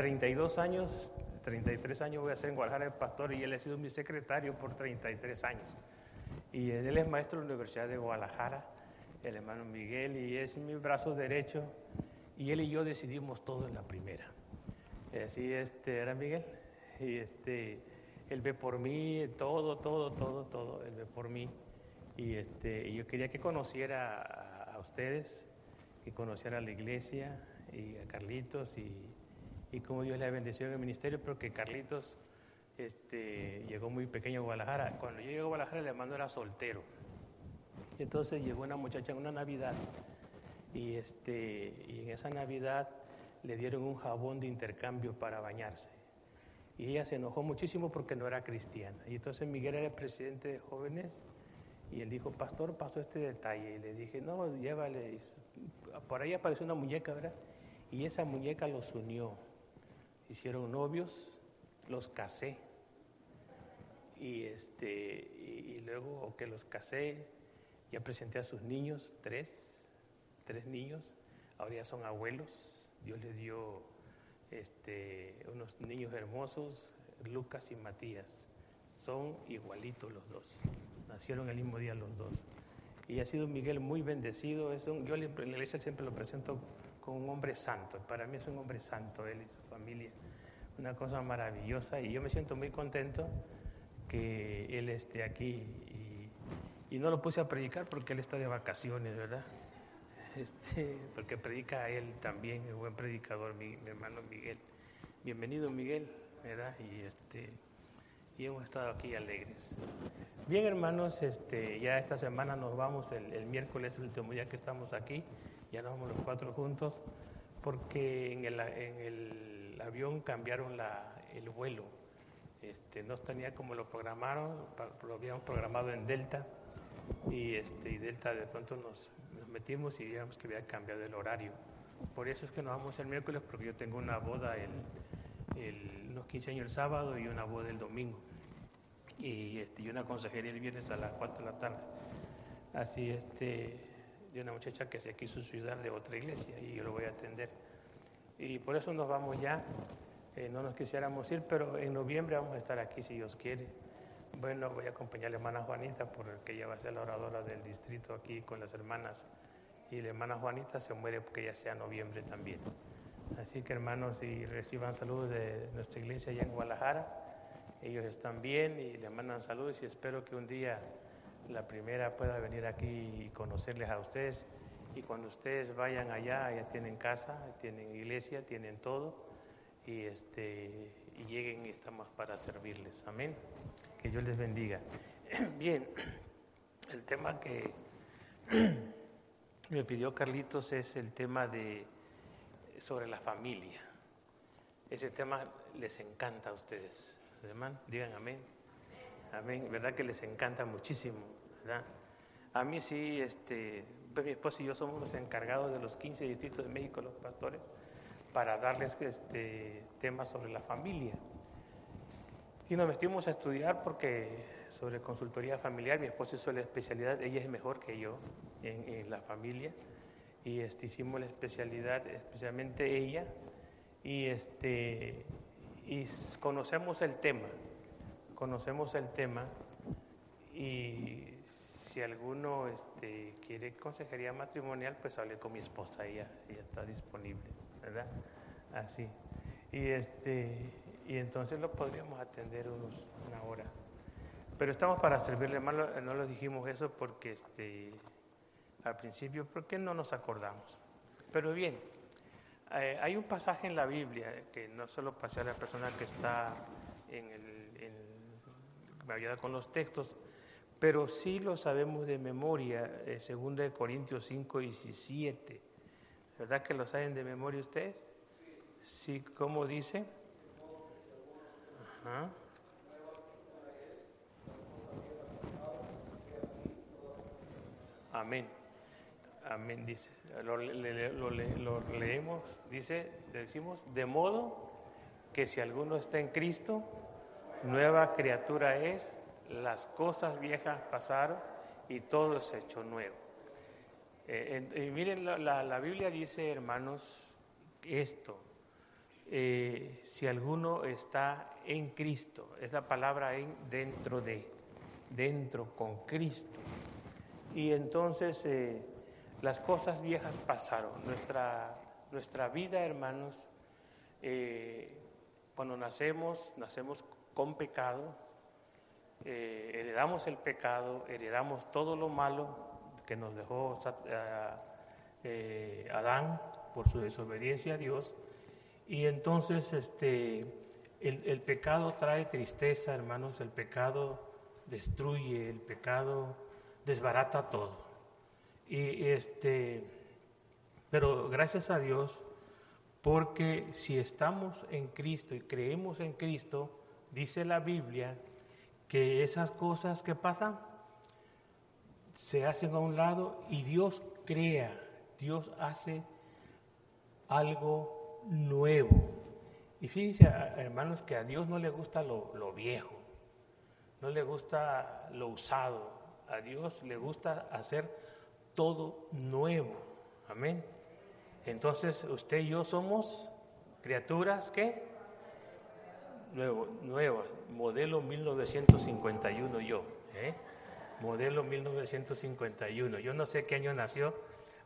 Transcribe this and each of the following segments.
32 años, 33 años voy a ser en Guadalajara el pastor y él ha sido mi secretario por 33 años. Y él es maestro de la Universidad de Guadalajara, el hermano Miguel, y es mi brazo derecho. Y él y yo decidimos todo en la primera. Así este, era Miguel. Y este, él ve por mí, todo, todo, todo, todo, él ve por mí. Y este, yo quería que conociera a, a ustedes, que conociera a la iglesia y a Carlitos y, y cómo Dios le ha bendecido en el ministerio, porque Carlitos este, llegó muy pequeño a Guadalajara. Cuando yo llegué a Guadalajara, el hermano era soltero. Entonces llegó una muchacha en una Navidad y, este, y en esa Navidad le dieron un jabón de intercambio para bañarse. Y ella se enojó muchísimo porque no era cristiana. Y entonces Miguel era el presidente de jóvenes y él dijo, pastor, pasó este detalle. Y le dije, no, llévale. Por ahí apareció una muñeca, ¿verdad? Y esa muñeca los unió. Hicieron novios, los casé. Y, este, y, luego que los casé, ya presenté a sus niños, tres, tres niños. Ahora ya son abuelos. Dios les dio este, unos niños hermosos, Lucas y Matías. Son igualitos los dos. Nacieron el mismo día los dos. Y ha sido Miguel muy bendecido. Es un, yo en la iglesia siempre lo presento como un hombre santo. Para mí es un hombre santo, él y su familia. Una cosa maravillosa. Y yo me siento muy contento que él esté aquí. Y, no lo puse a predicar porque él está de vacaciones, ¿verdad? Este, porque predica a él también, el buen predicador, mi, mi, hermano Miguel. Bienvenido Miguel, ¿verdad? Y este y hemos estado aquí alegres. Bien, hermanos, este, ya esta semana nos vamos, el, el, miércoles, el último día que estamos aquí, ya nos vamos los cuatro juntos, porque en el, en el avión cambiaron la, el vuelo. Este, no tenía como lo programaron, lo habíamos programado en Delta, y, este, Delta de pronto nos, metimos y digamos que había cambiado el horario. Por eso es que nos vamos el miércoles, porque yo tengo una boda el, unos 15 años el sábado y una boda el domingo. Y, este, una consejería el viernes a las 4 de la tarde. Así, este, de una muchacha que se quiso suicidar de otra iglesia y yo lo voy a atender. Y por eso nos vamos ya. Eh, no nos quisiéramos ir, pero en noviembre vamos a estar aquí si Dios quiere. Bueno, voy a acompañar a la hermana Juanita porque ella va a ser la oradora del distrito aquí con las hermanas. Y la hermana Juanita se muere porque ya sea noviembre también. Así que hermanos, y reciban saludos de nuestra iglesia allá en Guadalajara. Ellos están bien y les mandan saludos y espero que un día la primera pueda venir aquí y conocerles a ustedes. Y cuando ustedes vayan allá, ya tienen casa, tienen iglesia, tienen todo. Y, este, y lleguen y estamos para servirles. Amén. Que Dios les bendiga. Bien, el tema que me pidió Carlitos es el tema de sobre la familia. Ese tema les encanta a ustedes. Hermano, digan amén. Amén. ¿Verdad que les encanta muchísimo? A mí sí, este, pues mi esposo y yo somos los encargados de los 15 distritos de México, los pastores, para darles este, temas sobre la familia. Y nos metimos a estudiar porque sobre consultoría familiar, mi esposo hizo la especialidad, ella es mejor que yo en, en la familia, y este, hicimos la especialidad, especialmente ella, y, este, y conocemos el tema, conocemos el tema, y si alguno este, quiere consejería matrimonial, pues hable con mi esposa, ella, ella está disponible, ¿verdad? Así. Y, este, y entonces lo podríamos atender unos, una hora. Pero estamos para servirle, hermano, no lo dijimos eso porque este, al principio, ¿por qué no nos acordamos? Pero bien, eh, hay un pasaje en la Biblia que no solo pasa a la persona que está en el, en, me ayuda con los textos, pero sí lo sabemos de memoria, eh, 2 Corintios 5, 17. ¿Verdad que lo saben de memoria ustedes? Sí, ¿cómo dice? Ajá. Amén. Amén, dice. Lo, le, lo, lo, leemos, dice, decimos, de modo que si alguno está en Cristo, nueva criatura es, las cosas viejas pasaron y todo es hecho nuevo. Eh, miren, la, la, Biblia dice, hermanos, esto. Eh, si alguno está en Cristo, es la palabra en dentro de, dentro con Cristo. Y entonces eh, las cosas viejas pasaron. Nuestra, nuestra vida, hermanos, eh, cuando nacemos, nacemos con pecado, eh, heredamos el pecado, heredamos todo lo malo que nos dejó Adán por su desobediencia a Dios. Y entonces este, el, el, pecado trae tristeza, hermanos, el pecado destruye, el pecado desbarata todo. Y este, pero gracias a Dios, porque si estamos en Cristo y creemos en Cristo, dice la Biblia que esas cosas que pasan se hacen a un lado y Dios crea, Dios hace algo nuevo. Y fíjense, hermanos, que a Dios no le gusta lo, lo viejo, no le gusta lo usado, a Dios le gusta hacer todo nuevo. Amén. Entonces, usted y yo somos criaturas que nuevo, nuevas, modelo 1951 yo, ¿eh? modelo 1951. Yo no sé qué año nació,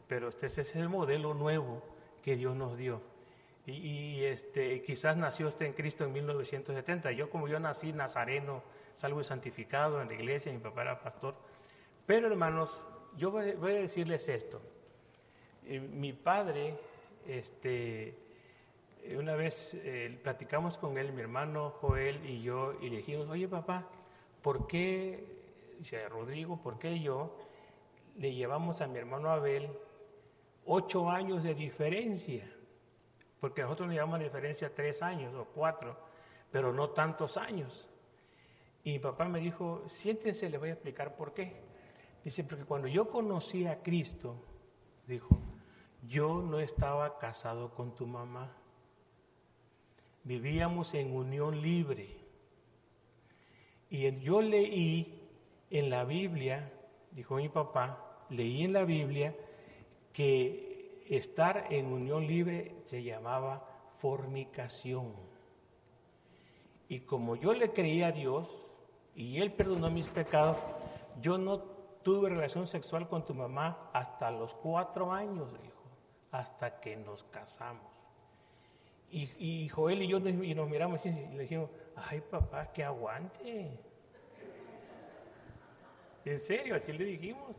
pero este es el modelo nuevo que Dios nos dio. Y, este, quizás nació usted en Cristo en 1970. Yo como yo nací nazareno, salvo y santificado en la iglesia, mi papá era pastor, pero hermanos, yo voy, a decirles esto. Eh, mi padre, este, una vez eh, platicamos con él, mi hermano Joel y yo, y le dijimos, oye papá, ¿por qué, Rodrigo, por qué yo le llevamos a mi hermano Abel ocho años de diferencia? Porque nosotros le llevamos diferencia tres años o cuatro, pero no tantos años. Y papá me dijo, siéntense, le voy a explicar por qué. Dice, porque cuando yo conocí a Cristo, dijo, yo no estaba casado con tu mamá. Vivíamos en unión libre. Y yo leí en la Biblia, dijo mi papá, leí en la Biblia que estar en unión libre se llamaba fornicación. Y como yo le creía a Dios y Él perdonó mis pecados, yo no tuve relación sexual con tu mamá hasta los cuatro años, dijo, hasta que nos casamos. Y, Joel y yo nos, y nos miramos y le dijimos, ay papá, que aguante. En serio, así le dijimos,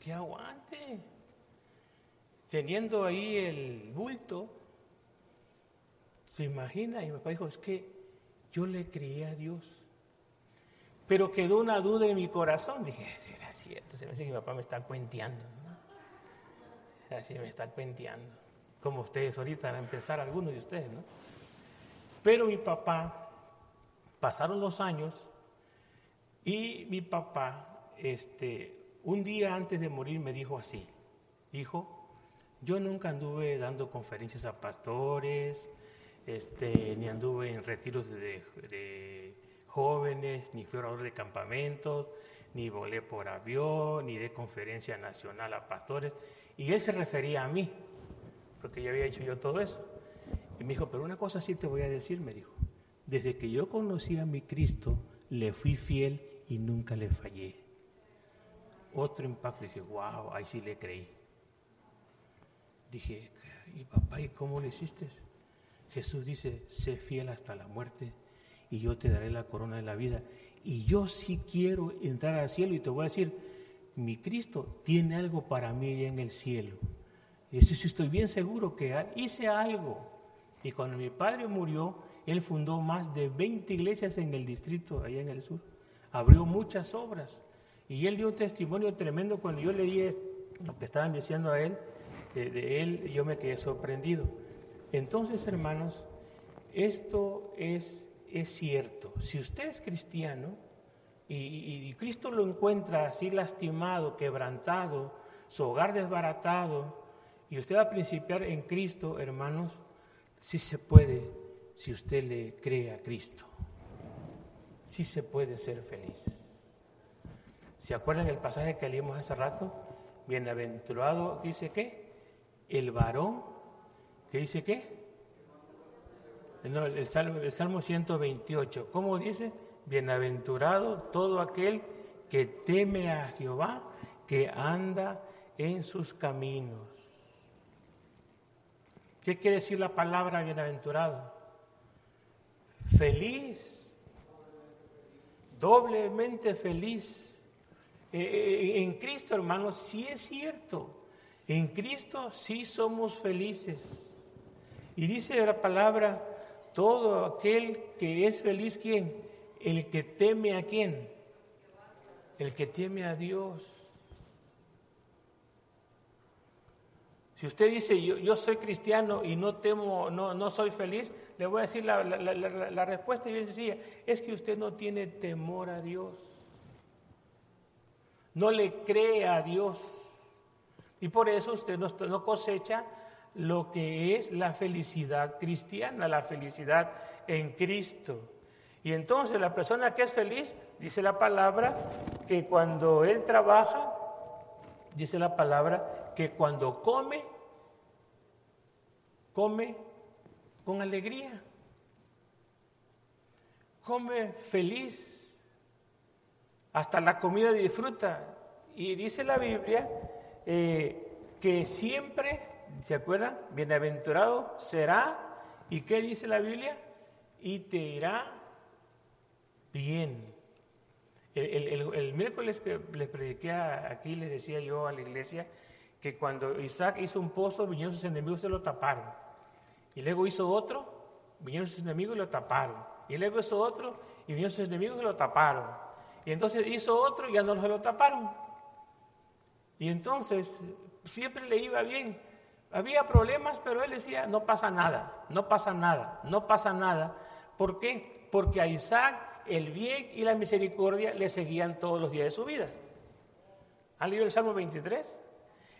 que aguante. Teniendo ahí el bulto, se imagina, y mi papá dijo, es que yo le creía a Dios. Pero quedó una duda en mi corazón. Dije, cierto, se me dice que mi papá me está cuenteando. Así me está cuenteando. Como ustedes ahorita, a empezar algunos de ustedes, ¿no? Pero mi papá, pasaron los años y mi papá, este, un día antes de morir me dijo así, hijo, yo nunca anduve dando conferencias a pastores, este, ni anduve en retiros de, de jóvenes, ni fui orador de campamentos, ni volé por avión, ni de conferencia nacional a pastores. Y él se refería a mí, porque yo había hecho yo todo eso. Y me dijo, pero una cosa sí te voy a decir, me dijo, desde que yo conocí a mi Cristo, le fui fiel y nunca le fallé. Otro impacto, dije, wow, ahí sí le creí. Dije, y papá, ¿y cómo le hiciste? Jesús dice, sé fiel hasta la muerte y yo te daré la corona de la vida y yo sí quiero entrar al cielo y te voy a decir, mi Cristo tiene algo para mí en el cielo. Y eso sí estoy bien seguro que hice algo. Y cuando mi padre murió, él fundó más de 20 iglesias en el distrito, allá en el sur. Abrió muchas obras. Y él dio un testimonio tremendo cuando yo leí lo que estaban diciendo a él, de, él, yo me quedé sorprendido. Entonces, hermanos, esto es es cierto. Si usted es cristiano y, Cristo lo encuentra así lastimado, quebrantado, su hogar desbaratado, y usted va a principiar en Cristo, hermanos, sí se puede si usted le cree a Cristo. Sí se puede ser feliz. ¿Se acuerdan el pasaje que leímos hace rato? Bienaventurado, dice qué? El varón, ¿qué dice qué? No, el Salmo, el Salmo 128. ¿Cómo dice? Bienaventurado todo aquel que teme a Jehová, que anda en sus caminos. ¿Qué quiere decir la palabra bienaventurado? Feliz, doblemente feliz. Eh, eh, en Cristo, hermanos, sí es cierto. En Cristo sí somos felices. Y dice la palabra, todo aquel que es feliz, ¿quién? El que teme a quién? El que teme a Dios. Si usted dice, yo, yo soy cristiano y no temo, no, no soy feliz, le voy a decir la, la, la, respuesta bien sencilla, es que usted no tiene temor a Dios. No le cree a Dios. Y por eso usted no, no cosecha lo que es la felicidad cristiana, la felicidad en Cristo. Y entonces la persona que es feliz, dice la palabra, que cuando él trabaja, dice la palabra, que cuando come, come con alegría, come feliz, hasta la comida disfruta. Y dice la Biblia eh, que siempre, ¿se acuerdan? Bienaventurado será, ¿y qué dice la Biblia? Y te irá bien. El, miércoles que les prediqué aquí, les decía yo a la iglesia que cuando Isaac hizo un pozo, vinieron sus enemigos y se lo taparon. Y luego hizo otro, vinieron sus enemigos y lo taparon. Y luego hizo otro, y vinieron sus enemigos y lo taparon. Y entonces hizo otro y ya no se lo taparon. Y entonces siempre le iba bien. Había problemas, pero él decía, no pasa nada, no pasa nada, no pasa nada. ¿Por qué? Porque a Isaac el bien y la misericordia le seguían todos los días de su vida. ¿Han leído el Salmo 23?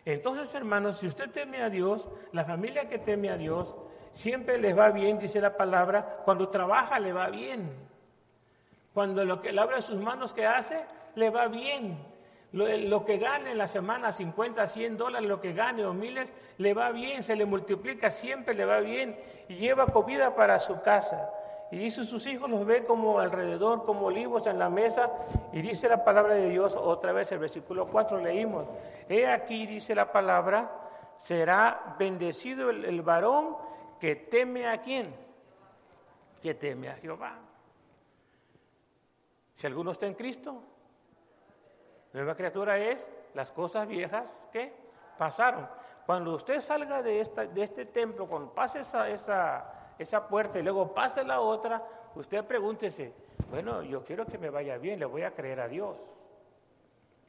Entonces, hermanos, si usted teme a Dios, la familia que teme a Dios, siempre les va bien, dice la palabra, cuando trabaja le va bien. Cuando lo que le abre sus manos que hace, le va bien. Lo, que gane en la semana, 50, 100 dólares, lo que gane o miles, le va bien, se le multiplica, siempre le va bien y lleva comida para su casa. Y dice, sus hijos los ve como alrededor, como olivos en la mesa. Y dice la palabra de Dios, otra vez el versículo 4 leímos. He aquí, dice la palabra, será bendecido el, varón que teme a quién? Que teme a Jehová. Si alguno está en Cristo, Nueva criatura es las cosas viejas que pasaron. Cuando usted salga de, esta, de este templo, cuando pase esa, esa puerta y luego pase la otra, usted pregúntese, bueno, yo quiero que me vaya bien, le voy a creer a Dios.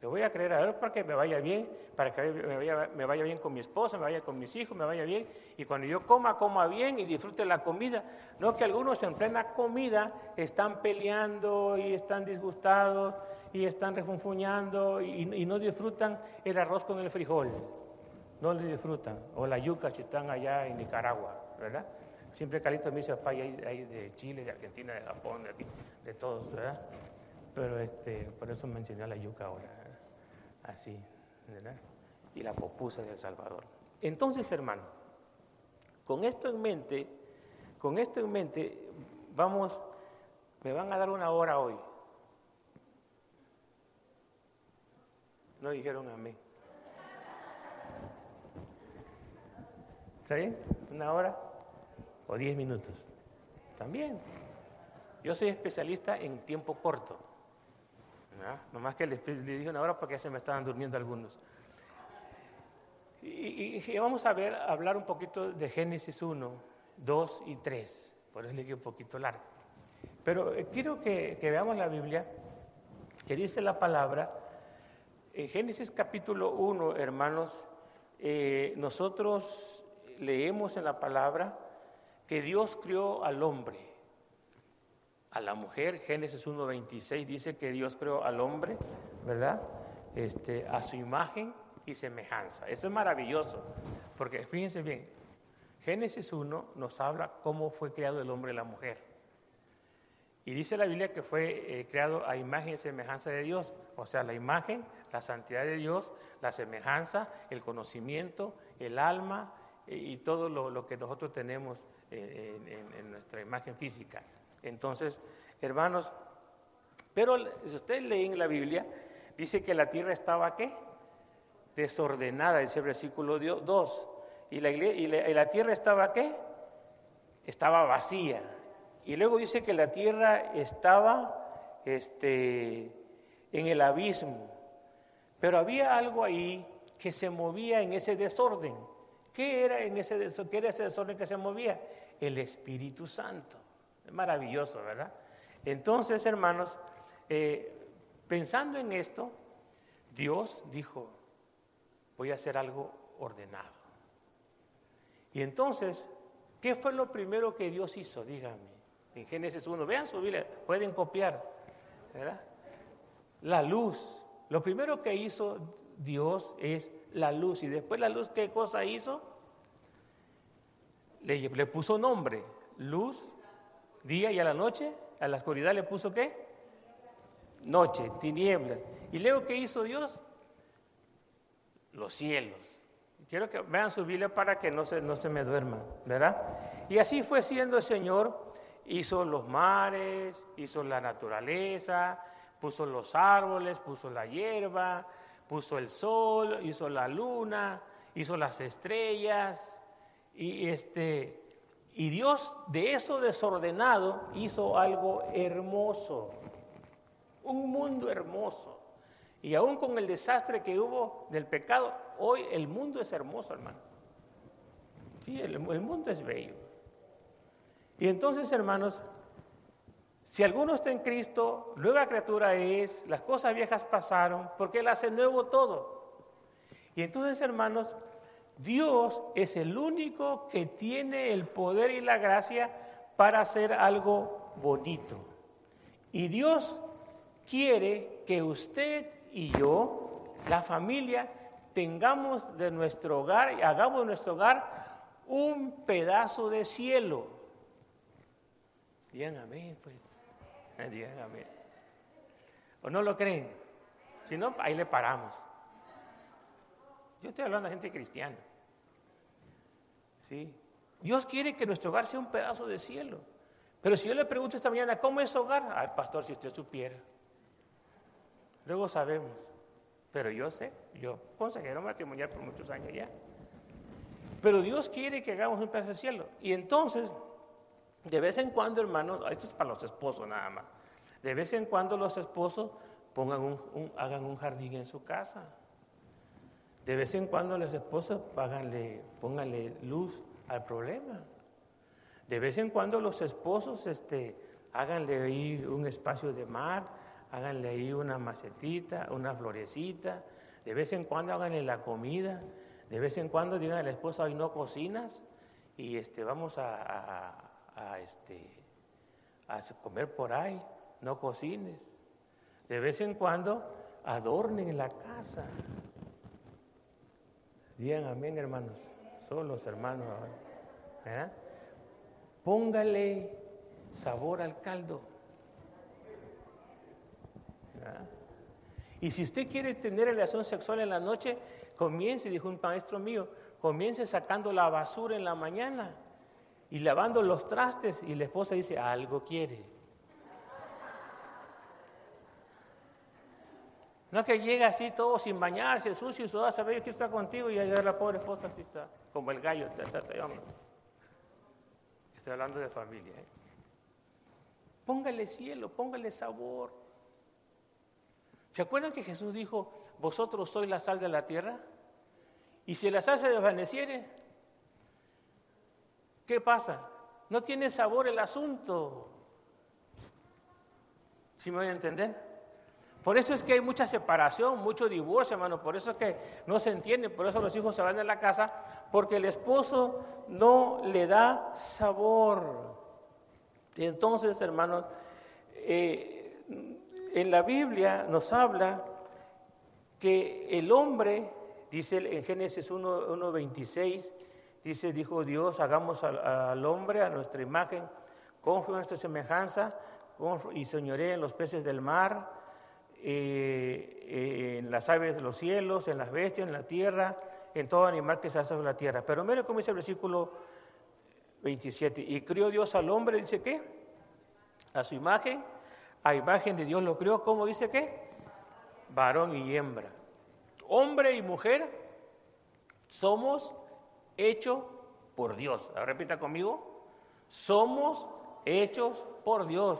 Le voy a creer a Dios para que me vaya bien, para que me vaya, me vaya, bien con mi esposa, me vaya con mis hijos, me vaya bien. Y cuando yo coma, coma bien y disfrute la comida. No que algunos en plena comida están peleando y están disgustados y están refunfuñando y, no disfrutan el arroz con el frijol. No le disfrutan. O la yuca si están allá en Nicaragua, ¿verdad? Siempre Carlitos me dice, papá, de Chile, de Argentina, de Japón, de, de todos, ¿verdad? Pero este, por eso me enseñó la yuca ahora, así, ¿verdad? Y la popusa de El Salvador. Entonces, hermano, con esto en mente, con esto en mente, vamos, me van a dar una hora hoy. No dijeron amén. ¿Está bien? ¿Una hora o diez minutos? También. Yo soy especialista en tiempo corto. ¿no? Nomás que les, dije una hora porque se me estaban durmiendo algunos. Y, vamos a ver, hablar un poquito de Génesis 1, 2 y 3. Por eso le dije un poquito largo. Pero eh, quiero que, que veamos la Biblia, que dice la palabra en Génesis capítulo 1, hermanos, eh, nosotros leemos en la palabra que Dios crió al hombre. A la mujer, Génesis 1.26 dice que Dios creó al hombre, ¿verdad? Este, a su imagen y semejanza. Eso es maravilloso, porque fíjense bien, Génesis 1 nos habla cómo fue creado el hombre y la mujer. Y dice la Biblia que fue eh, creado a imagen y semejanza de Dios, o sea, la imagen, la santidad de Dios, la semejanza, el conocimiento, el alma y, todo lo, que nosotros tenemos en, nuestra imagen física. Entonces, hermanos, pero si ustedes leen la Biblia, dice que la tierra estaba qué? Desordenada, dice el versículo 2. ¿Y la, y la tierra estaba qué? Estaba vacía. Y luego dice que la tierra estaba este, en el abismo. Pero había algo ahí que se movía en ese desorden. ¿Qué era, en ese, qué era ese desorden que se movía? El Espíritu Santo. Es maravilloso, ¿verdad? Entonces, hermanos, eh, pensando en esto, Dios dijo, voy a hacer algo ordenado. Y entonces, ¿qué fue lo primero que Dios hizo? Dígame, en Génesis 1, vean su Biblia, pueden copiar, ¿verdad? La luz. Lo primero que hizo Dios es la luz. Y después la luz, ¿qué cosa hizo? Le, puso nombre, luz, día y a la noche, a la oscuridad le puso qué? Noche, tiniebla. ¿Y luego qué hizo Dios? Los cielos. Quiero que vean su Biblia para que no se, no se me duerman, ¿verdad? Y así fue siendo el Señor. Hizo los mares, hizo la naturaleza, puso los árboles, puso la hierba, puso el sol, hizo la luna, hizo las estrellas y este y Dios de eso desordenado hizo algo hermoso. Un mundo hermoso. Y aún con el desastre que hubo del pecado, hoy el mundo es hermoso, hermano. Sí, el, el mundo es bello. Y entonces, hermanos, si alguno está en Cristo, nueva criatura es, las cosas viejas pasaron, porque Él hace nuevo todo. Y entonces, hermanos, Dios es el único que tiene el poder y la gracia para hacer algo bonito. Y Dios quiere que usted y yo, la familia, tengamos de nuestro hogar, y hagamos de nuestro hogar un pedazo de cielo. Digan amén, pues. ¿O no lo creen? Si no, ahí le paramos. Yo estoy hablando de gente cristiana. ¿Sí? Dios quiere que nuestro hogar sea un pedazo de cielo. Pero si yo le pregunto esta mañana, ¿cómo es hogar? Al pastor, si usted supiera. Luego sabemos. Pero yo sé, yo consejero matrimonial por muchos años ya. Pero Dios quiere que hagamos un pedazo de cielo. Y entonces, de vez en cuando, hermanos, esto es para los esposos nada más. De vez en cuando los esposos pongan un, hagan un jardín en su casa. De vez en cuando las esposas pónganle, pónganle luz al problema. De vez en cuando los esposos este, háganle ahí un espacio de mar, háganle ahí una macetita, una florecita. De vez en cuando háganle la comida. De vez en cuando digan a la esposa, hoy no cocinas y este, vamos a, este, a comer por ahí, no cocines. De vez en cuando adornen la casa. Digan amén, hermanos. Son los hermanos ahora. Póngale sabor al caldo. Y si usted quiere tener relación sexual en la noche, comience, dijo un maestro mío, comience sacando la basura en la mañana y lavando los trastes y la esposa dice, algo quiere. No que llega así todo sin bañarse, sucio y sudado, saber que está contigo y allá la pobre esposa así está, como el gallo. Estoy hablando de familia. ¿eh? Póngale cielo, póngale sabor. ¿Se acuerdan que Jesús dijo, vosotros sois la sal de la tierra? Y si la sal se desvaneciere, ¿qué pasa? No tiene sabor el asunto. ¿Sí me voy a entender? Por eso es que hay mucha separación, mucho divorcio, hermano. Por eso es que no se entiende, por eso los hijos se van de la casa, porque el esposo no le da sabor. Entonces, hermanos, eh, en la Biblia nos habla que el hombre, dice en Génesis 1.26, dice, dijo Dios, hagamos al, hombre a nuestra imagen, con nuestra semejanza, y señoré en los peces del mar, eh, en las aves de los cielos, en las bestias, en la tierra, en todo animal que se hace sobre la tierra. Pero mire cómo dice el versículo 27. Y crió Dios al hombre, dice qué? A su imagen, a imagen de Dios lo crió, ¿cómo dice qué? Varón y hembra. Hombre y mujer somos hechos por Dios. Ahora repita conmigo. Somos hechos por Dios.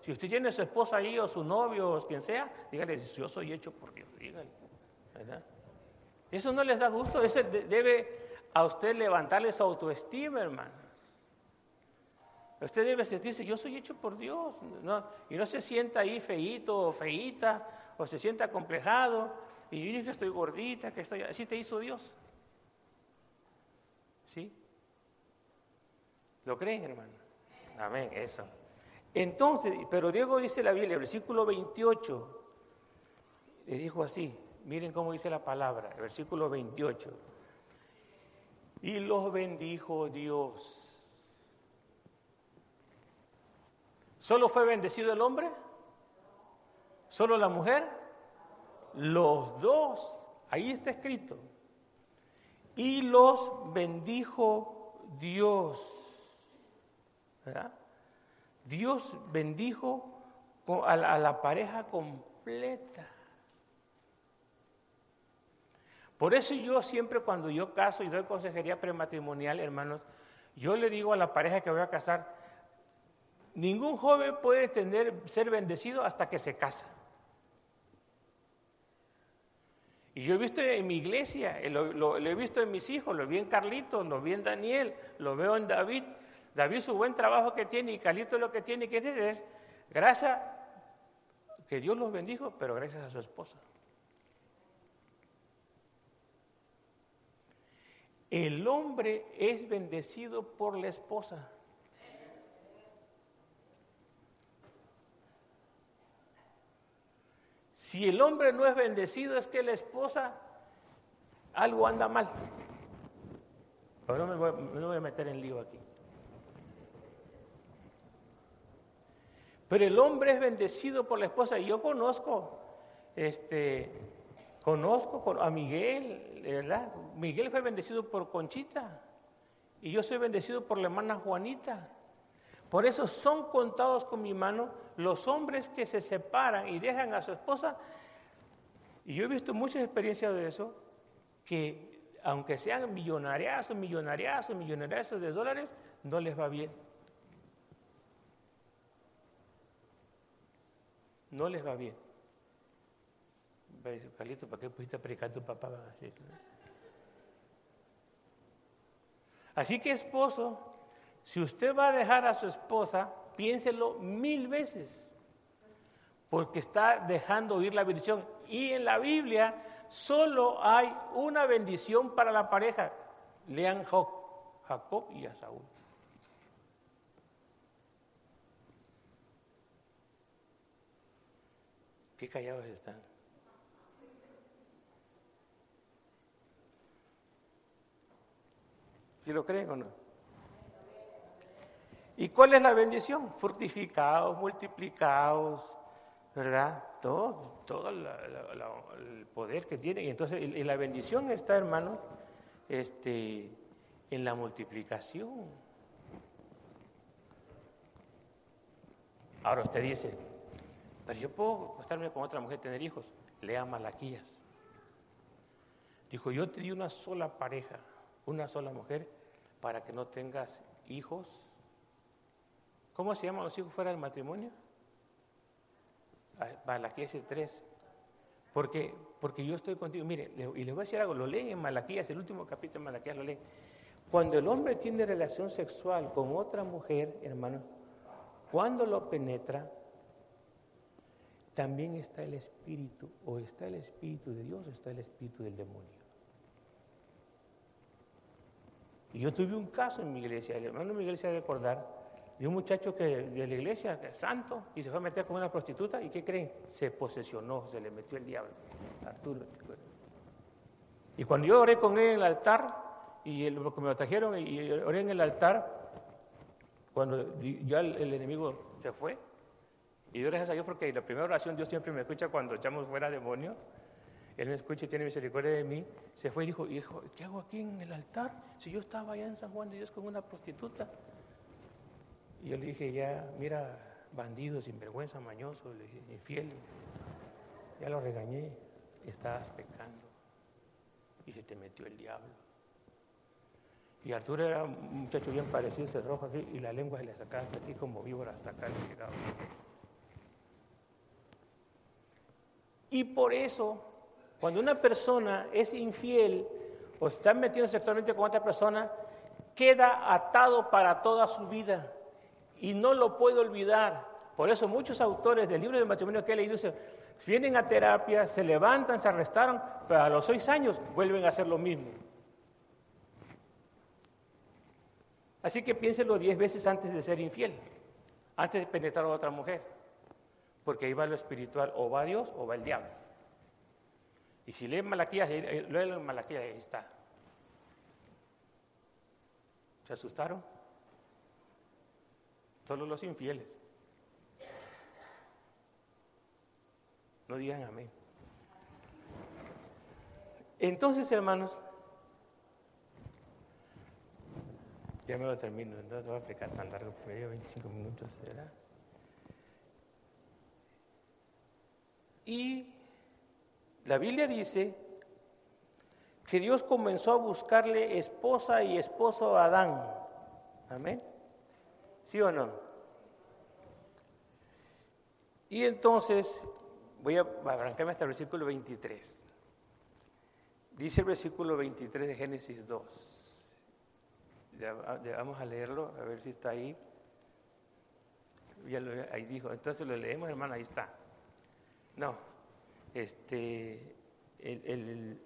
Si usted tiene a su esposa ahí o su novio o quien sea, dígale, yo soy hecho por Dios, dígale. ¿verdad? Eso no les da gusto, eso debe a usted levantarle su autoestima, hermanos. Usted debe sentirse, yo soy hecho por Dios, y no se sienta ahí feíto o feíta, o se sienta complejado, y yo que estoy gordita, que estoy, así te hizo Dios. ¿Sí? ¿Lo creen, hermano? Amén, eso. Entonces, pero Diego dice la Biblia, el versículo 28, le dijo así, miren cómo dice la palabra, el versículo 28. Y los bendijo Dios. ¿Solo fue bendecido el hombre? ¿Solo la mujer? Los dos. Ahí está escrito. Y los bendijo Dios. Dios bendijo a la, pareja completa. Por eso yo siempre cuando yo caso y doy consejería prematrimonial, hermanos, yo le digo a la pareja que voy a casar, ningún joven puede tener, ser bendecido hasta que se casa. Y yo he visto en mi iglesia, lo, lo, he visto en mis hijos, lo vi en Carlitos, lo vi en Daniel, lo veo en David, David su buen trabajo que tiene y Calito lo que tiene que es gracias que Dios los bendijo, pero gracias a su esposa. El hombre es bendecido por la esposa. Si el hombre no es bendecido es que la esposa algo anda mal. Pero no me voy a meter en lío aquí. Pero el hombre es bendecido por la esposa. Y yo conozco, este, conozco a Miguel, ¿verdad? Miguel fue bendecido por Conchita. Y yo soy bendecido por la hermana Juanita. Por eso son contados con mi mano los hombres que se separan y dejan a su esposa. Y yo he visto muchas experiencias de eso, que aunque sean millonariazos, millonariazos, millonariazos de dólares, no les va bien. No les va bien. Carlito, ¿para qué pusiste a predicar tu papá? Así que esposo, si usted va a dejar a su esposa, piénselo mil veces, porque está dejando oír la bendición. Y en la Biblia solo hay una bendición para la pareja. Lean Jacob y a Saúl. Qué callados están. ¿Si lo creen o no? ¿Y cuál es la bendición? Fructificados, multiplicados, ¿verdad? Todo, todo el poder que tiene. Y entonces, la bendición está, hermano, este, en la multiplicación. Ahora usted dice, pero yo puedo acostarme con otra mujer, tener hijos. Lea Malaquías. Dijo, yo te di una sola pareja, una sola mujer, para que no tengas hijos. ¿Cómo se llaman los hijos fuera del matrimonio? Ah, Malaquías 3. Porque, porque yo estoy contigo. Mire, y les voy a decir algo, lo leen en Malaquías, el último capítulo de Malaquías lo leen. Cuando el hombre tiene relación sexual con otra mujer, hermano, cuando lo penetra, también está el espíritu, o está el espíritu de Dios, o está el espíritu del demonio. Y yo tuve un caso en mi iglesia, el hermano de mi iglesia de recordar, de un muchacho que de la iglesia, que es santo, y se fue a meter con una prostituta, y ¿qué creen? Se posesionó, se le metió el diablo, Arturo. Y cuando yo oré con él en el altar, y lo que me lo trajeron, y oré en el altar, cuando ya el enemigo se fue, y yo gracias a Dios porque la primera oración Dios siempre me escucha cuando echamos fuera demonios. Él me escucha y tiene misericordia de mí. Se fue y dijo, hijo, ¿qué hago aquí en el altar? Si yo estaba allá en San Juan de Dios con una prostituta. Y yo le dije, ya, mira, bandido, sinvergüenza, mañoso, le dije, infiel. Ya lo regañé, estabas pecando. Y se te metió el diablo. Y Arturo era un muchacho bien parecido, se rojo aquí, y la lengua se le sacaba hasta aquí como víbora hasta acá le llegaba. Y por eso, cuando una persona es infiel o está metiendo sexualmente con otra persona, queda atado para toda su vida y no lo puede olvidar. Por eso muchos autores del libro de matrimonio que he leído dicen, vienen a terapia, se levantan, se arrestaron, pero a los seis años vuelven a hacer lo mismo. Así que piénselo diez veces antes de ser infiel, antes de penetrar a otra mujer porque ahí va lo espiritual, o va Dios o va el diablo. Y si leen Malaquías, leen Malaquías, ahí está. ¿Se asustaron? Solo los infieles. No digan amén. Entonces, hermanos, ya me lo termino, no voy a explicar tan largo, porque llevo 25 minutos, ¿verdad? Y la Biblia dice que Dios comenzó a buscarle esposa y esposo a Adán. Amén. ¿Sí o no? Y entonces, voy a arrancarme hasta el versículo 23. Dice el versículo 23 de Génesis 2. Ya, vamos a leerlo, a ver si está ahí. Ya ahí dijo. Entonces lo leemos, hermano, ahí está. No, este, el, el,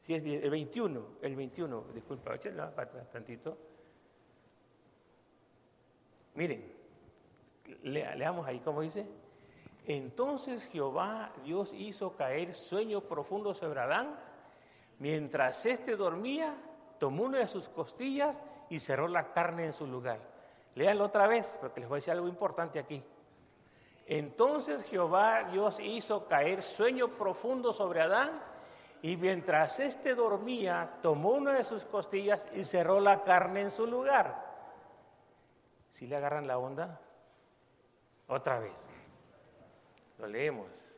si es el 21, el 21, disculpa, para tantito. Miren, leamos ahí cómo dice. Entonces Jehová Dios hizo caer sueño profundo sobre Adán. Mientras éste dormía, tomó una de sus costillas y cerró la carne en su lugar. Léanlo otra vez, porque les voy a decir algo importante aquí. Entonces Jehová Dios hizo caer sueño profundo sobre Adán y mientras éste dormía, tomó una de sus costillas y cerró la carne en su lugar. ¿Si le agarran la onda? Otra vez. Lo leemos.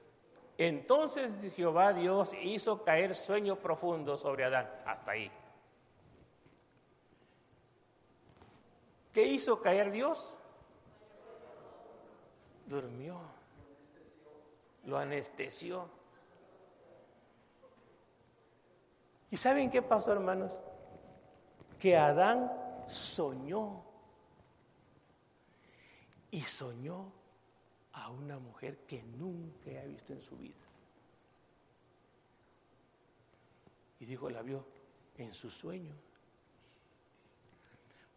Entonces Jehová Dios hizo caer sueño profundo sobre Adán. Hasta ahí. ¿Qué hizo caer Dios? Durmió, lo anestesió. ¿Y saben qué pasó, hermanos? Que Adán soñó y soñó a una mujer que nunca había visto en su vida. Y dijo, la vio en su sueño.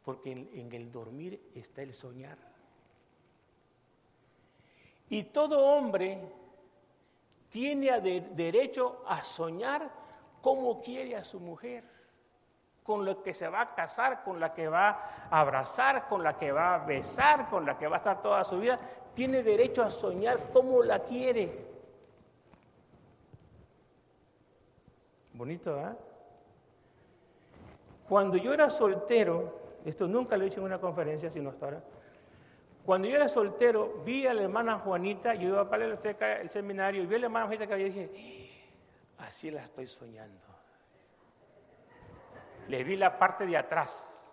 Porque en, en el dormir está el soñar. Y todo hombre tiene derecho a soñar como quiere a su mujer, con lo que se va a casar, con la que va a abrazar, con la que va a besar, con la que va a estar toda su vida. Tiene derecho a soñar como la quiere. Bonito, ¿eh? Cuando yo era soltero, esto nunca lo he dicho en una conferencia, sino hasta ahora, cuando yo era soltero, vi a la hermana Juanita, yo iba para la el seminario, y vi a la hermana Juanita que había y dije, así la estoy soñando. Le vi la parte de atrás.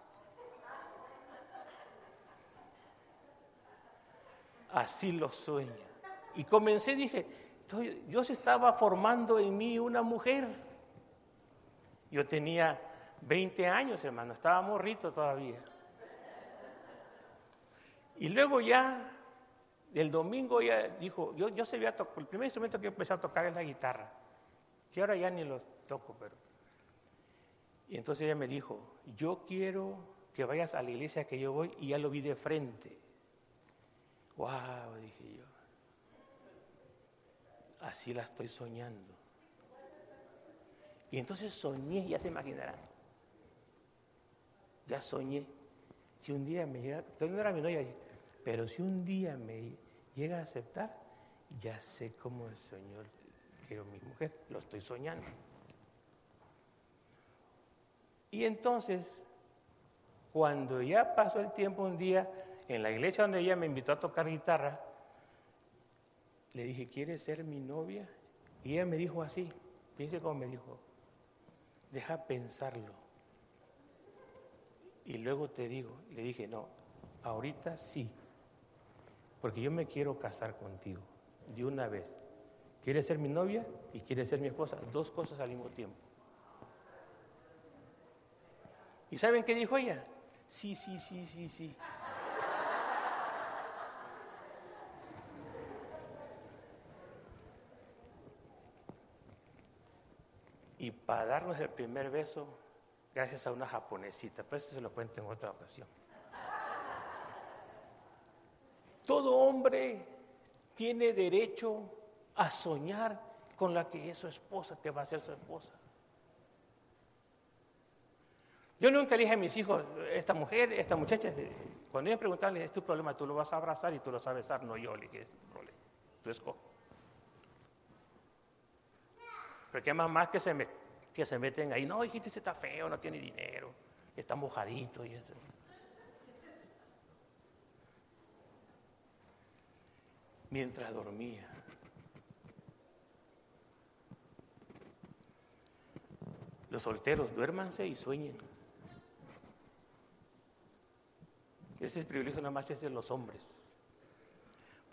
Así lo sueña. Y comencé, dije, Dios estaba formando en mí una mujer. Yo tenía 20 años, hermano, estaba morrito todavía. Y luego ya, el domingo ya dijo, yo, yo sabía tocar, el primer instrumento que empecé a tocar es la guitarra, que ahora ya ni lo toco, pero... Y entonces ella me dijo, yo quiero que vayas a la iglesia que yo voy y ya lo vi de frente. Wow, dije yo. Así la estoy soñando. Y entonces soñé, ya se imaginarán. Ya soñé. Si un día me llega, no era mi novia, pero si un día me llega a aceptar, ya sé cómo el Señor quiero mi mujer, lo estoy soñando. Y entonces, cuando ya pasó el tiempo un día, en la iglesia donde ella me invitó a tocar guitarra, le dije, ¿quieres ser mi novia? Y ella me dijo así, piense cómo me dijo, deja pensarlo. Y luego te digo, le dije, no, ahorita sí, porque yo me quiero casar contigo de una vez. ¿Quieres ser mi novia y quieres ser mi esposa? Dos cosas al mismo tiempo. ¿Y saben qué dijo ella? Sí, sí, sí, sí, sí. Y para darnos el primer beso, gracias a una japonesita, pero eso se lo cuento en otra ocasión. Todo hombre tiene derecho a soñar con la que es su esposa, que va a ser su esposa. Yo nunca dije a mis hijos, esta mujer, esta muchacha, cuando ellos preguntaban, es tu problema, tú lo vas a abrazar y tú lo sabes besar, no yo, le dije, es problema, tú escoges. Porque hay mamás que se, que se meten ahí, no, hijito, ese está feo, no tiene dinero, está mojadito y eso. Mientras dormía. Los solteros, duérmanse y sueñen. Ese privilegio nada más es de los hombres.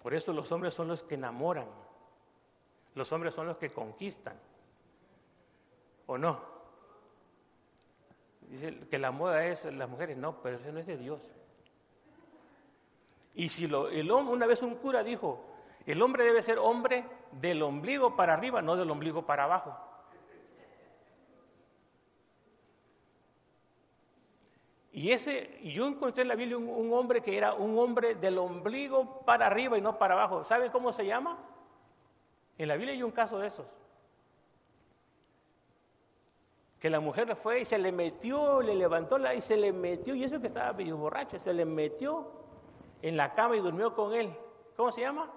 Por eso los hombres son los que enamoran. Los hombres son los que conquistan. ¿O no? Dice que la moda es las mujeres. No, pero eso no es de Dios. Y si lo, el una vez un cura dijo, el hombre debe ser hombre del ombligo para arriba, no del ombligo para abajo. Y ese, yo encontré en la Biblia un, hombre que era un hombre del ombligo para arriba y no para abajo. ¿Saben cómo se llama? En la Biblia hay un caso de esos. Que la mujer fue y se le metió, le levantó la y se le metió, y eso que estaba medio borracho, se le metió en la cama y durmió con él. ¿Cómo se llama?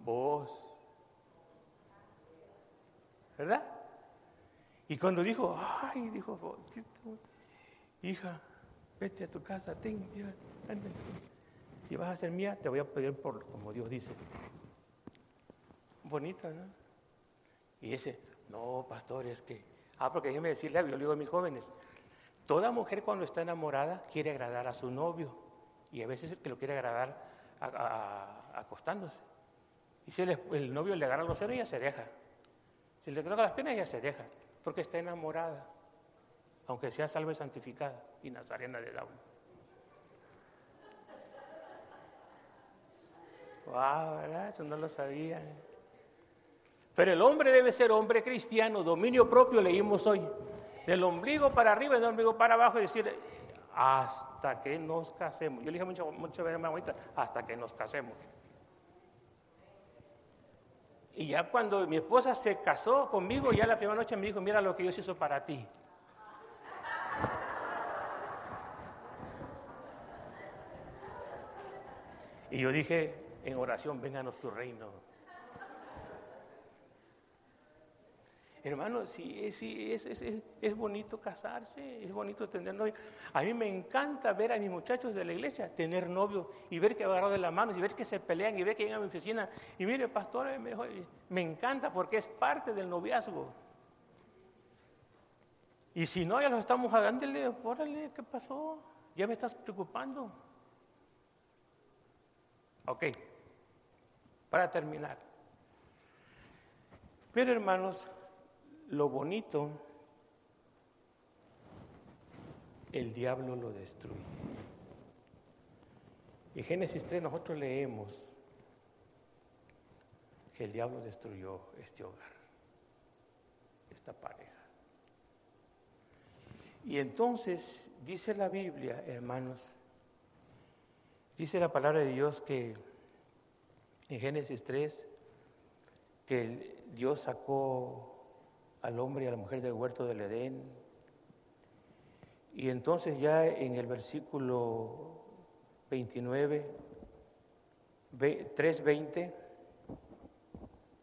Vos. ¿Verdad? Y cuando dijo, ay, dijo, hija, vete a tu casa, ten, Si vas a ser mía, te voy a pedir por como Dios dice. Bonita, ¿no? Y ese, no, pastor, es que, ah, porque déjeme decirle yo le digo a mis jóvenes, toda mujer cuando está enamorada quiere agradar a su novio y a veces que lo quiere agradar acostándose. Y si el, novio le agarra los ceros, ella se deja. Si le toca las penas, ella se deja, porque está enamorada aunque sea salve santificada y nazarena de Daun. Wow. Eso no lo sabía. Pero el hombre debe ser hombre cristiano, dominio propio, leímos hoy. Del ombligo para arriba y del ombligo para abajo, y decir, hasta que nos casemos. Yo le dije mucho veces a hasta que nos casemos. Y ya cuando mi esposa se casó conmigo, ya la primera noche me dijo, mira lo que Dios hizo para ti. Y yo dije en oración, vénganos tu reino. Hermano, sí, sí es, es, bonito casarse, es bonito tener novio. A mí me encanta ver a mis muchachos de la iglesia tener novio y ver que agarrado de las manos y ver que se pelean y ver que llegan a mi oficina. Y mire, pastor, me, me encanta porque es parte del noviazgo. Y si no, ya los estamos hagándole, órale, ¿qué pasó? Ya me estás preocupando. Ok, para terminar. Pero hermanos, lo bonito, el diablo lo destruye. En Génesis 3 nosotros leemos que el diablo destruyó este hogar, esta pareja. Y entonces dice la Biblia, hermanos, Dice la palabra de Dios que en Génesis 3, que Dios sacó al hombre y a la mujer del huerto del Edén. Y entonces ya en el versículo 29, 3.20,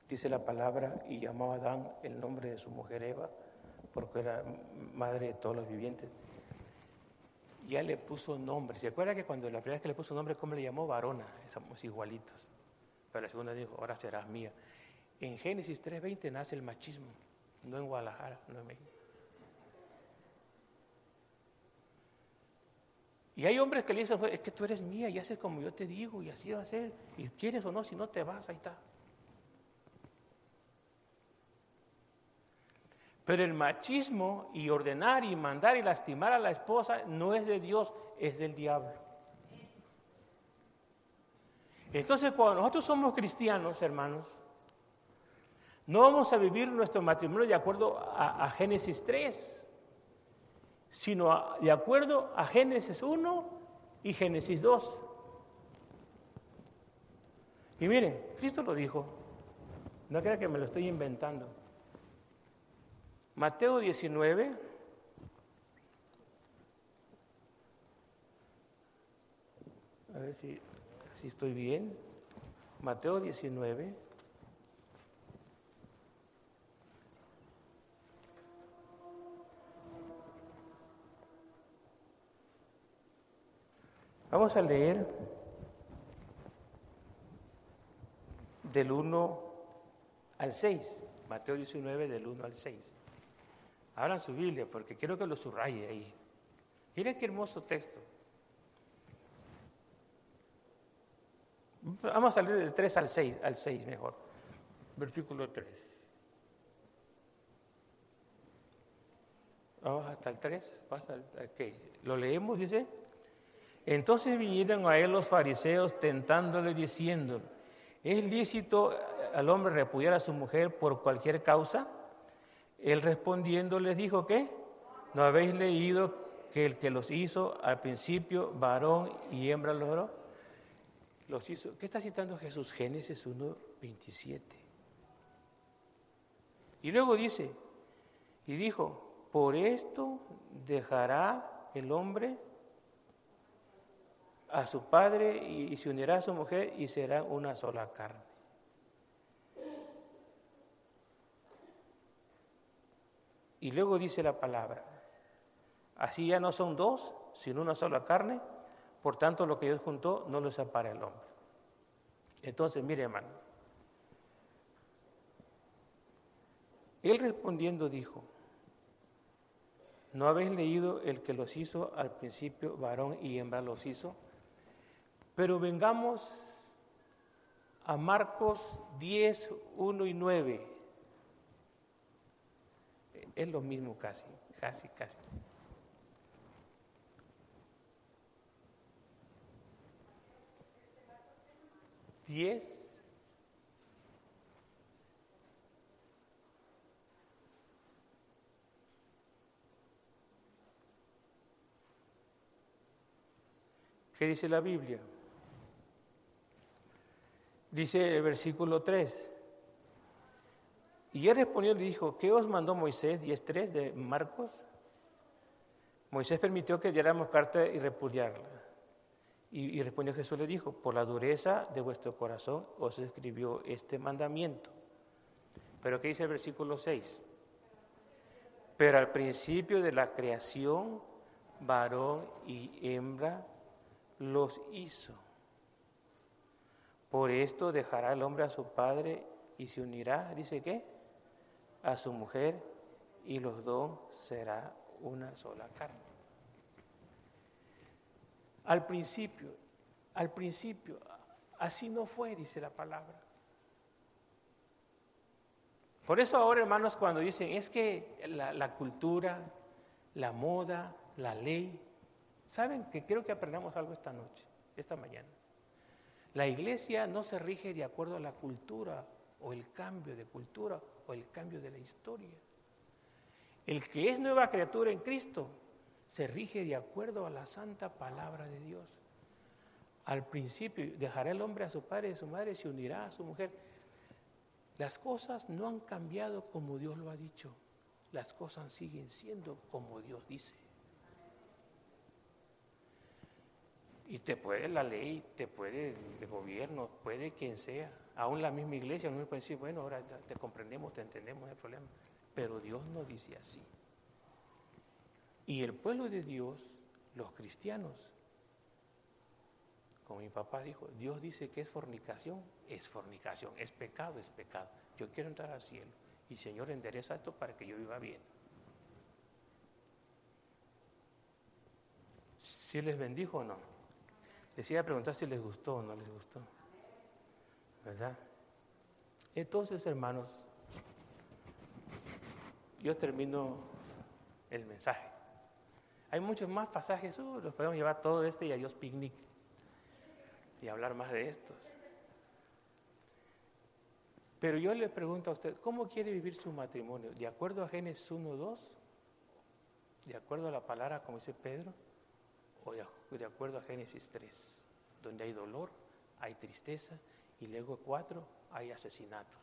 dice la palabra, y llamó a Adán el nombre de su mujer Eva, porque era madre de todos los vivientes. Ya le puso nombre. ¿Se acuerda que cuando la primera vez que le puso nombre, cómo le llamó? Varona. Somos igualitos. Pero la segunda dijo, ahora serás mía. En Génesis 3.20 nace el machismo, no en Guadalajara, no en México. Y hay hombres que le dicen, es que tú eres mía y haces como yo te digo y así va a ser. Y quieres o no, si no te vas, ahí está. Pero el machismo y ordenar y mandar y lastimar a la esposa no es de Dios, es del diablo. Entonces, cuando nosotros somos cristianos, hermanos, no vamos a vivir nuestro matrimonio de acuerdo a, Génesis 3, sino de acuerdo a Génesis 1 y Génesis 2. Y miren, Cristo lo dijo, no crea que me lo estoy inventando. Mateo 19. A ver si, si estoy bien. Mateo 19. Vamos a leer del 1 al 6. Mateo 19 del 1 al 6. Abran su Biblia porque quiero que lo subraye ahí. Miren qué hermoso texto. Vamos a leer del 3 al 6, al 6 mejor. Versículo 3. Vamos hasta el 3. Lo leemos, dice. Entonces vinieron a él los fariseos tentándole diciendo, ¿es lícito al hombre repudiar a su mujer por cualquier causa? Él respondiendo les dijo que no habéis leído que el que los hizo al principio, varón y hembra los, los hizo. ¿Qué está citando Jesús? Génesis 1, 27. Y luego dice, y dijo, por esto dejará el hombre a su padre y, se unirá a su mujer y será una sola carne. Y luego dice la palabra, así ya no son dos, sino una sola carne, por tanto lo que Dios juntó no lo separa el hombre. Entonces, mire hermano, él respondiendo dijo, ¿no habéis leído el que los hizo al principio, varón y hembra los hizo? Pero vengamos a Marcos 10, 1 y 9. Es lo mismo casi, casi, casi. Diez. ¿Qué dice la Biblia? Dice el versículo 3. Y él respondió y le dijo, ¿qué os mandó Moisés? 10.3 de Marcos. Moisés permitió que diéramos carta y repudiarla. Y, respondió Jesús le dijo, por la dureza de vuestro corazón os escribió este mandamiento. Pero ¿qué dice el versículo 6? Pero al principio de la creación, varón y hembra los hizo. Por esto dejará el hombre a su padre y se unirá, dice qué, a su mujer y los dos será una sola carne. Al principio, al principio, así no fue, dice la palabra. Por eso ahora, hermanos, cuando dicen, es que la, cultura, la moda, la ley, ¿saben que creo que aprendamos algo esta noche, esta mañana? La iglesia no se rige de acuerdo a la cultura o el cambio de cultura o el cambio de la historia. El que es nueva criatura en Cristo se rige de acuerdo a la santa palabra de Dios. Al principio dejará el hombre a su padre y a su madre, se unirá a su mujer. Las cosas no han cambiado como Dios lo ha dicho. Las cosas siguen siendo como Dios dice. Y te puede la ley, te puede el gobierno, puede quien sea. Aún la misma iglesia no puede decir, bueno, ahora te comprendemos, te entendemos el problema. Pero Dios no dice así. Y el pueblo de Dios, los cristianos, como mi papá dijo, Dios dice que es fornicación, es fornicación, es pecado, es pecado. Yo quiero entrar al cielo y Señor endereza esto para que yo viva bien. ¿Si les bendijo o no? Les iba a preguntar si les gustó o no les gustó. ¿Verdad? Entonces, hermanos, yo termino el mensaje. Hay muchos más pasajes, uh, los podemos llevar todo este y a Dios picnic y hablar más de estos. Pero yo le pregunto a usted, ¿cómo quiere vivir su matrimonio? ¿De acuerdo a Génesis 1, 2? ¿De acuerdo a la palabra, como dice Pedro? ¿O de acuerdo a Génesis 3? Donde hay dolor, hay tristeza y luego 4 hay asesinatos.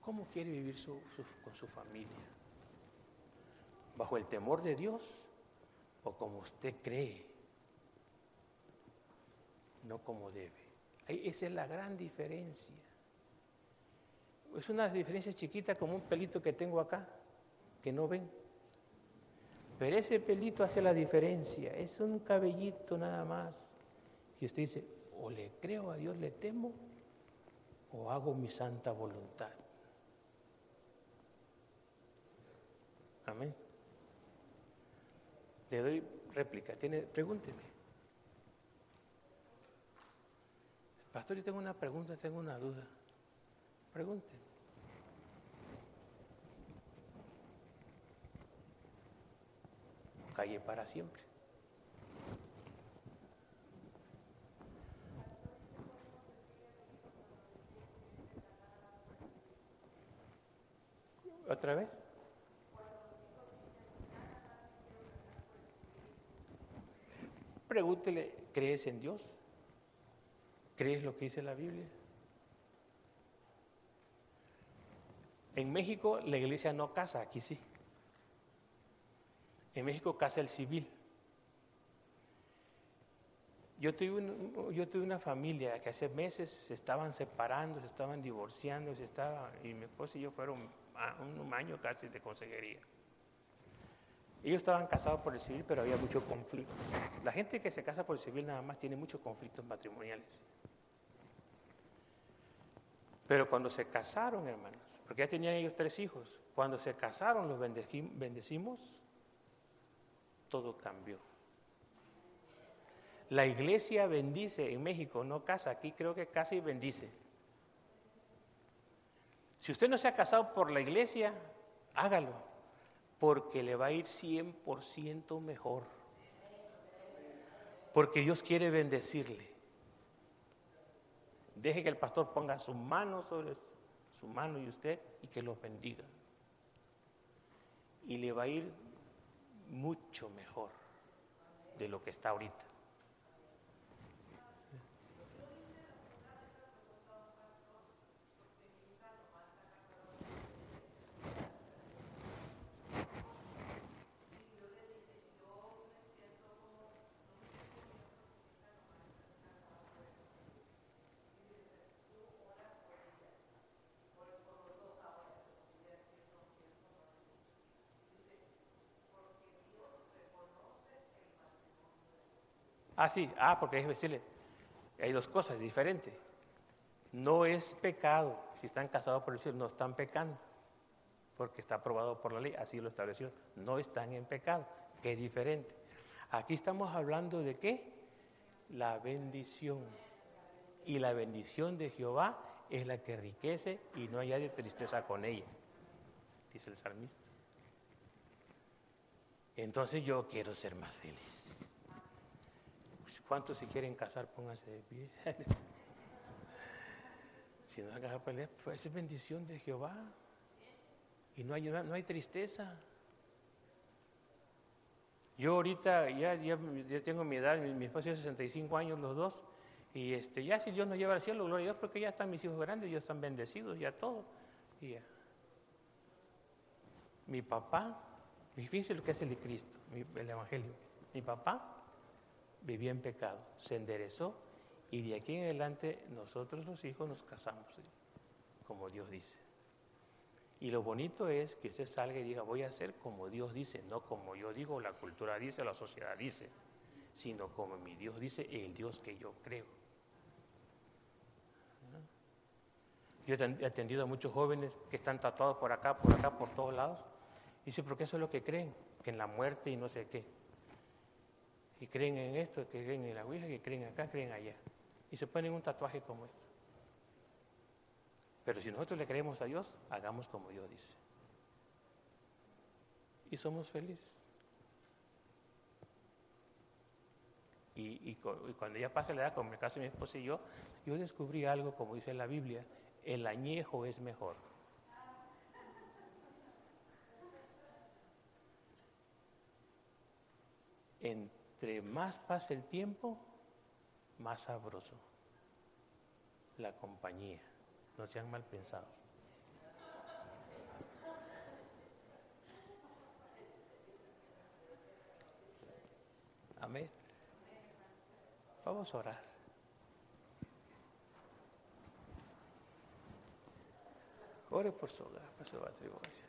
¿Cómo quiere vivir con su familia? ¿Bajo el temor de Dios o como usted cree? No como debe. Esa es la gran diferencia. Es una diferencia chiquita como un pelito que tengo acá, que no ven. Pero ese pelito hace la diferencia. Es un cabellito nada más. Y usted dice, o le creo a Dios, le temo, o hago mi santa voluntad. Amén. Le doy réplica. ¿Tiene? Pregúnteme. Pastor, yo tengo una pregunta, tengo una duda. Pregúnteme. Calle para siempre. ¿Otra vez? Pregúntele, ¿crees en Dios? ¿Crees lo que dice la Biblia? En México la iglesia no casa, aquí sí. En México casa el civil. Yo tuve, yo tuve una familia que hace meses se estaban separando, se estaban divorciando, se y mi esposa y yo fueron a un año casi de consejería. Ellos estaban casados por el civil, pero había mucho conflicto. La gente que se casa por el civil nada más tiene muchos conflictos matrimoniales. Pero cuando se casaron, hermanos, porque ya tenían ellos tres hijos, cuando se casaron los bendecimos, todo cambió. La iglesia bendice en México, no casa, aquí creo que casa y bendice. Si usted no se ha casado por la iglesia, hágalo porque le va a ir 100% mejor. Porque Dios quiere bendecirle. Deje que el pastor ponga su mano sobre su mano y usted y que los bendiga. Y le va a ir mucho mejor de lo que está ahorita. Ah, sí, ah, porque hay decirle, hay dos cosas diferentes. No es pecado, si están casados por el cielo, no están pecando, porque está aprobado por la ley, así lo estableció. No están en pecado, que es diferente. Aquí estamos hablando de qué? La bendición. Y la bendición de Jehová es la que enriquece y no hay de tristeza con ella, dice el salmista. Entonces yo quiero ser más feliz. ¿Cuántos se quieren casar? Pónganse de pie. si no hagas pelea, pues es bendición de Jehová. Y no hay, no hay tristeza. Yo ahorita ya, ya, tengo mi edad, mi, esposo es 65 años los dos, y este, ya si Dios nos lleva al cielo, gloria a Dios, porque ya están mis hijos grandes, ya están bendecidos, ya todo. Y Mi papá, fíjense lo que es el Cristo, el Evangelio. Mi papá vivía en pecado, se enderezó y de aquí en adelante nosotros los hijos nos casamos, como Dios dice. Y lo bonito es que usted salga y diga, voy a hacer como Dios dice, no como yo digo, la cultura dice, la sociedad dice, sino como mi Dios dice, el Dios que yo creo. Yo he atendido a muchos jóvenes que están tatuados por acá, por acá, por todos lados. Y dice, porque eso es lo que creen, que en la muerte y no sé qué. Y creen en esto, que creen en la Ouija, que creen acá, creen allá. Y se ponen un tatuaje como este. Pero si nosotros le creemos a Dios, hagamos como Dios dice. Y somos felices. Y, cuando ya pasa la edad, como en el caso de mi esposa y yo, yo descubrí algo, como dice la Biblia, el añejo es mejor. Entre más pasa el tiempo, más sabroso la compañía. No sean mal pensados. Amén. Vamos a orar. Ore por su hogar, por su matrimonio.